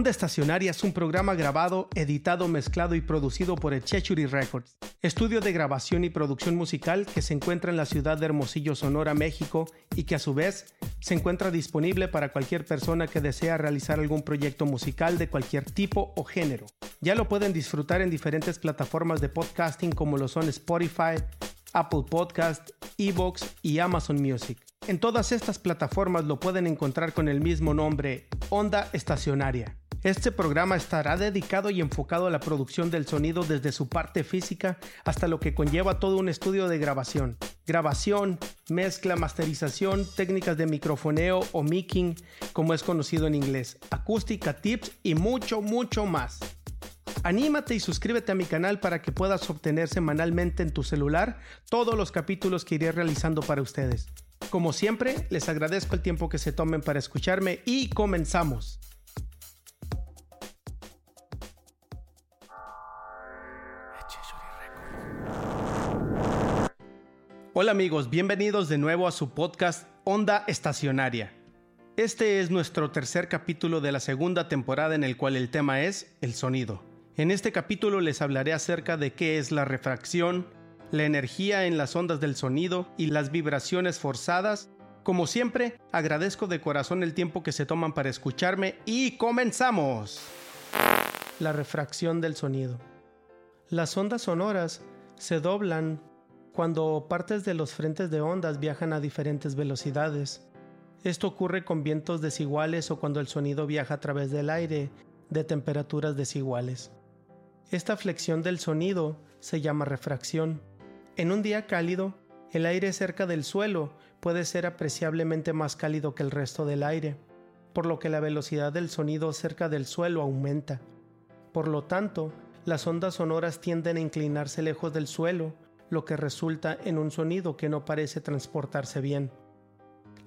Onda Estacionaria es un programa grabado, editado, mezclado y producido por Chechuri Records, estudio de grabación y producción musical que se encuentra en la ciudad de Hermosillo, Sonora, México, y que a su vez se encuentra disponible para cualquier persona que desea realizar algún proyecto musical de cualquier tipo o género. Ya lo pueden disfrutar en diferentes plataformas de podcasting como lo son Spotify, Apple Podcast, Evox y Amazon Music. En todas estas plataformas lo pueden encontrar con el mismo nombre, Onda Estacionaria. Este programa estará dedicado y enfocado a la producción del sonido desde su parte física hasta lo que conlleva todo un estudio de grabación. Grabación, mezcla, masterización, técnicas de microfoneo o micking, como es conocido en inglés, acústica, tips y mucho, mucho más. Anímate y suscríbete a mi canal para que puedas obtener semanalmente en tu celular todos los capítulos que iré realizando para ustedes. Como siempre, les agradezco el tiempo que se tomen para escucharme y comenzamos. Hola amigos, bienvenidos de nuevo a su podcast Onda Estacionaria. Este es nuestro tercer capítulo de la segunda temporada en el cual el tema es el sonido. En este capítulo les hablaré acerca de qué es la refracción, la energía en las ondas del sonido y las vibraciones forzadas. Como siempre, agradezco de corazón el tiempo que se toman para escucharme y comenzamos. La refracción del sonido. Las ondas sonoras se doblan cuando partes de los frentes de ondas viajan a diferentes velocidades. Esto ocurre con vientos desiguales o cuando el sonido viaja a través del aire de temperaturas desiguales. Esta flexión del sonido se llama refracción. En un día cálido, el aire cerca del suelo puede ser apreciablemente más cálido que el resto del aire, por lo que la velocidad del sonido cerca del suelo aumenta. Por lo tanto, las ondas sonoras tienden a inclinarse lejos del suelo, lo que resulta en un sonido que no parece transportarse bien.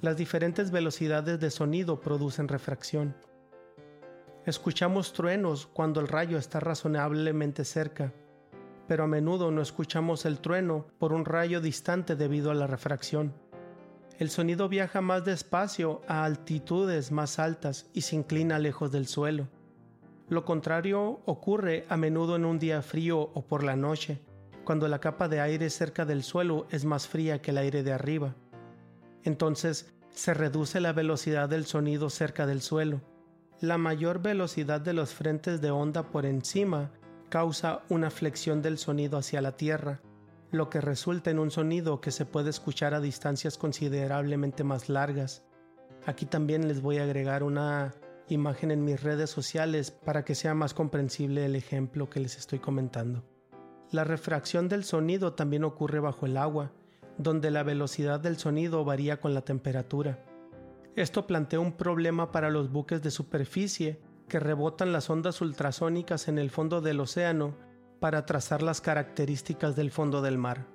Las diferentes velocidades de sonido producen refracción. Escuchamos truenos cuando el rayo está razonablemente cerca, pero a menudo no escuchamos el trueno por un rayo distante debido a la refracción. El sonido viaja más despacio a altitudes más altas y se inclina lejos del suelo. Lo contrario ocurre a menudo en un día frío o por la noche, cuando la capa de aire cerca del suelo es más fría que el aire de arriba. Entonces se reduce la velocidad del sonido cerca del suelo. La mayor velocidad de los frentes de onda por encima causa una flexión del sonido hacia la tierra, lo que resulta en un sonido que se puede escuchar a distancias considerablemente más largas. Aquí también les voy a agregar una imagen en mis redes sociales para que sea más comprensible el ejemplo que les estoy comentando. La refracción del sonido también ocurre bajo el agua, donde la velocidad del sonido varía con la temperatura. Esto plantea un problema para los buques de superficie que rebotan las ondas ultrasónicas en el fondo del océano para trazar las características del fondo del mar.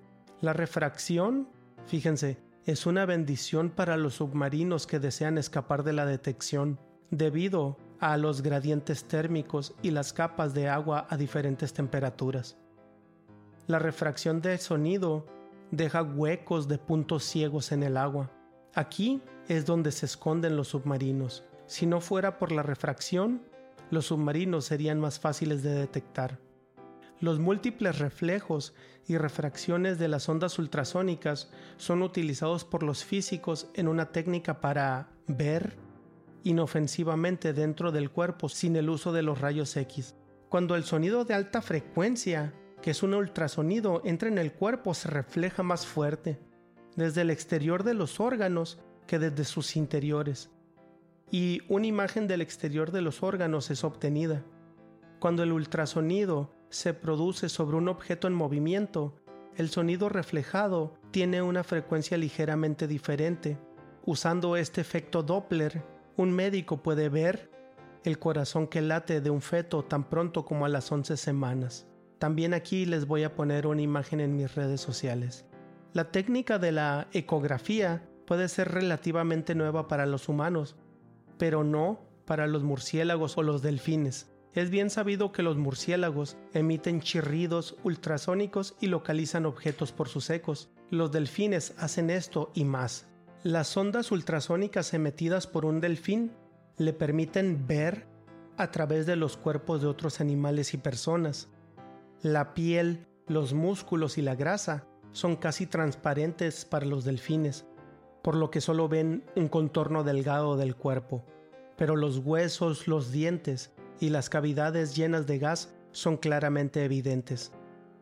La refracción, fíjense, es una bendición para los submarinos que desean escapar de la detección, debido a los gradientes térmicos y las capas de agua a diferentes temperaturas. La refracción del sonido deja huecos de puntos ciegos en el agua. Aquí es donde se esconden los submarinos. Si no fuera por la refracción, los submarinos serían más fáciles de detectar. Los múltiples reflejos y refracciones de las ondas ultrasónicas son utilizados por los físicos en una técnica para ver inofensivamente dentro del cuerpo sin el uso de los rayos X. Cuando el sonido de alta frecuencia que es un ultrasonido, entra en el cuerpo, se refleja más fuerte, desde el exterior de los órganos que desde sus interiores. Y una imagen del exterior de los órganos es obtenida. Cuando el ultrasonido se produce sobre un objeto en movimiento, el sonido reflejado tiene una frecuencia ligeramente diferente. Usando este efecto Doppler, un médico puede ver el corazón que late de un feto tan pronto como a las 11 semanas. También aquí les voy a poner una imagen en mis redes sociales. La técnica de la ecografía puede ser relativamente nueva para los humanos, pero no para los murciélagos o los delfines. Es bien sabido que los murciélagos emiten chirridos ultrasónicos y localizan objetos por sus ecos. Los delfines hacen esto y más. Las ondas ultrasónicas emitidas por un delfín le permiten ver a través de los cuerpos de otros animales y personas. La piel, los músculos y la grasa son casi transparentes para los delfines, por lo que solo ven un contorno delgado del cuerpo. Pero los huesos, los dientes y las cavidades llenas de gas son claramente evidentes.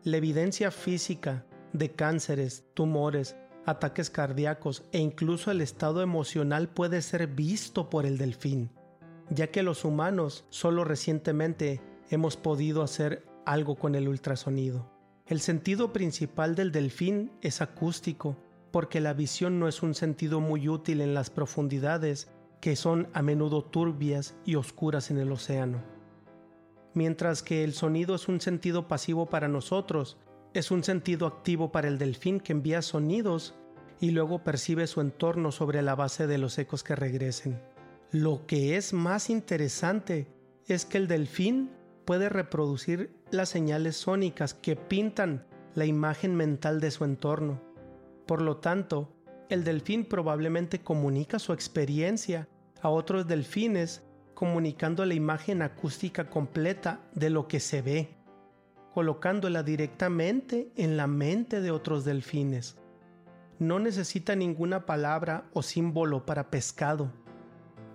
La evidencia física de cánceres, tumores, ataques cardíacos e incluso el estado emocional puede ser visto por el delfín, ya que los humanos solo recientemente hemos podido hacer algo con el ultrasonido. El sentido principal del delfín es acústico, porque la visión no es un sentido muy útil en las profundidades que son a menudo turbias y oscuras en el océano. Mientras que el sonido es un sentido pasivo para nosotros, es un sentido activo para el delfín que envía sonidos y luego percibe su entorno sobre la base de los ecos que regresen. Lo que es más interesante es que el delfín puede reproducir las señales sónicas que pintan la imagen mental de su entorno. Por lo tanto, el delfín probablemente comunica su experiencia a otros delfines comunicando la imagen acústica completa de lo que se ve, colocándola directamente en la mente de otros delfines. No necesita ninguna palabra o símbolo para pescado,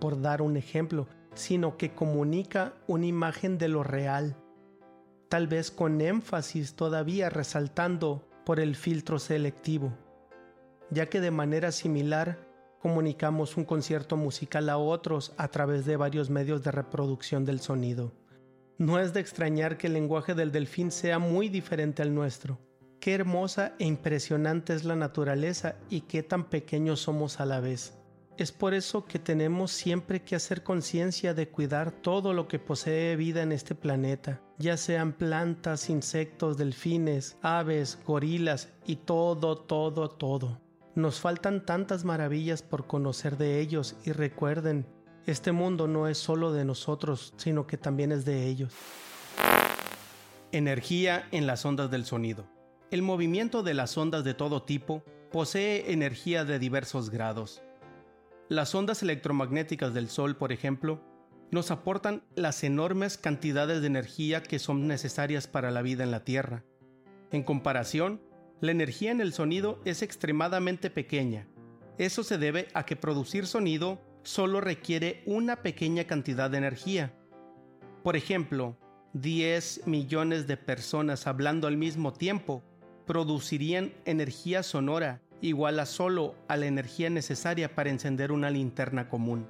por dar un ejemplo, sino que comunica una imagen de lo real, tal vez con énfasis todavía resaltando por el filtro selectivo, ya que de manera similar comunicamos un concierto musical a otros a través de varios medios de reproducción del sonido. No es de extrañar que el lenguaje del delfín sea muy diferente al nuestro. Qué hermosa e impresionante es la naturaleza y qué tan pequeños somos a la vez. Es por eso que tenemos siempre que hacer conciencia de cuidar todo lo que posee vida en este planeta, ya sean plantas, insectos, delfines, aves, gorilas y todo, todo, todo. Nos faltan tantas maravillas por conocer de ellos y recuerden, este mundo no es solo de nosotros, sino que también es de ellos. Energía en las ondas del sonido. El movimiento de las ondas de todo tipo posee energía de diversos grados. Las ondas electromagnéticas del Sol, por ejemplo, nos aportan las enormes cantidades de energía que son necesarias para la vida en la Tierra. En comparación, la energía en el sonido es extremadamente pequeña. Eso se debe a que producir sonido solo requiere una pequeña cantidad de energía. Por ejemplo, 10 millones de personas hablando al mismo tiempo producirían energía sonora igual a solo a la energía necesaria para encender una linterna común.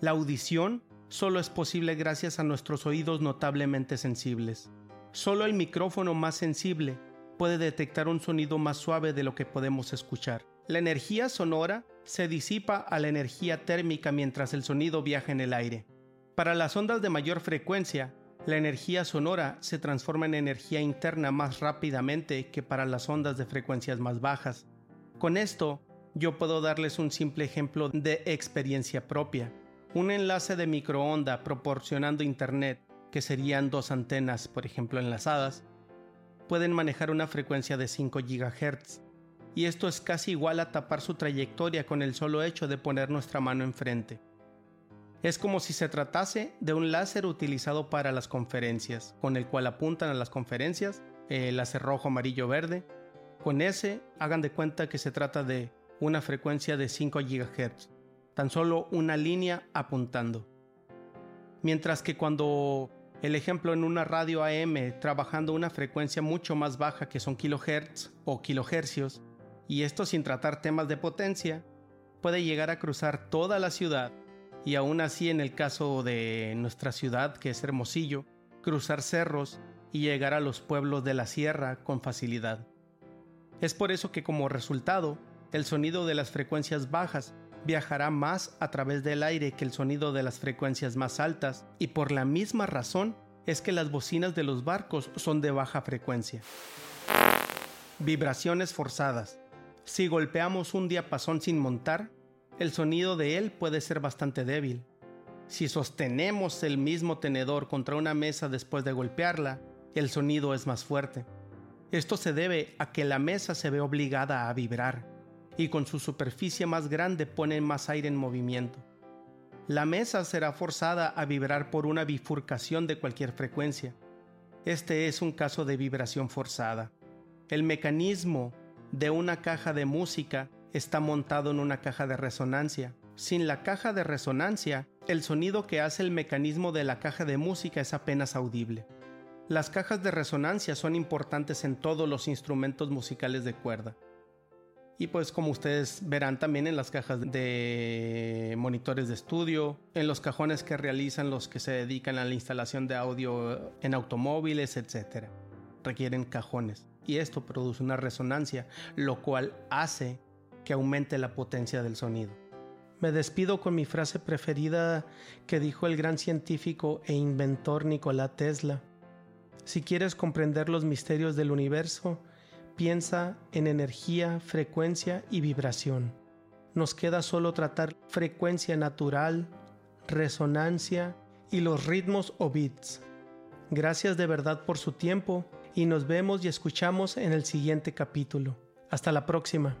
La audición solo es posible gracias a nuestros oídos notablemente sensibles. Solo el micrófono más sensible puede detectar un sonido más suave de lo que podemos escuchar. La energía sonora se disipa a la energía térmica mientras el sonido viaja en el aire. Para las ondas de mayor frecuencia, la energía sonora se transforma en energía interna más rápidamente que para las ondas de frecuencias más bajas. Con esto, yo puedo darles un simple ejemplo de experiencia propia. Un enlace de microonda proporcionando internet, que serían dos antenas, por ejemplo, enlazadas, pueden manejar una frecuencia de 5 GHz, y esto es casi igual a tapar su trayectoria con el solo hecho de poner nuestra mano enfrente. Es como si se tratase de un láser utilizado para las conferencias, con el cual apuntan a las conferencias, el láser rojo, amarillo, verde. Con ese, hagan de cuenta que se trata de una frecuencia de 5 GHz, tan solo una línea apuntando. Mientras que cuando el ejemplo en una radio AM trabajando una frecuencia mucho más baja que son kilohertz o kilohercios, y esto sin tratar temas de potencia, puede llegar a cruzar toda la ciudad y aún así en el caso de nuestra ciudad que es Hermosillo, cruzar cerros y llegar a los pueblos de la sierra con facilidad. Es por eso que como resultado, el sonido de las frecuencias bajas viajará más a través del aire que el sonido de las frecuencias más altas y por la misma razón es que las bocinas de los barcos son de baja frecuencia. Vibraciones forzadas. Si golpeamos un diapasón sin montar, el sonido de él puede ser bastante débil. Si sostenemos el mismo tenedor contra una mesa después de golpearla, el sonido es más fuerte. Esto se debe a que la mesa se ve obligada a vibrar y con su superficie más grande pone más aire en movimiento. La mesa será forzada a vibrar por una bifurcación de cualquier frecuencia. Este es un caso de vibración forzada. El mecanismo de una caja de música está montado en una caja de resonancia. Sin la caja de resonancia, el sonido que hace el mecanismo de la caja de música es apenas audible. Las cajas de resonancia son importantes en todos los instrumentos musicales de cuerda. Y pues como ustedes verán también en las cajas de monitores de estudio, en los cajones que realizan los que se dedican a la instalación de audio en automóviles, etc. Requieren cajones. Y esto produce una resonancia, lo cual hace que aumente la potencia del sonido. Me despido con mi frase preferida que dijo el gran científico e inventor Nikola Tesla. Si quieres comprender los misterios del universo, piensa en energía, frecuencia y vibración. Nos queda solo tratar frecuencia natural, resonancia y los ritmos o beats. Gracias de verdad por su tiempo y nos vemos y escuchamos en el siguiente capítulo. Hasta la próxima.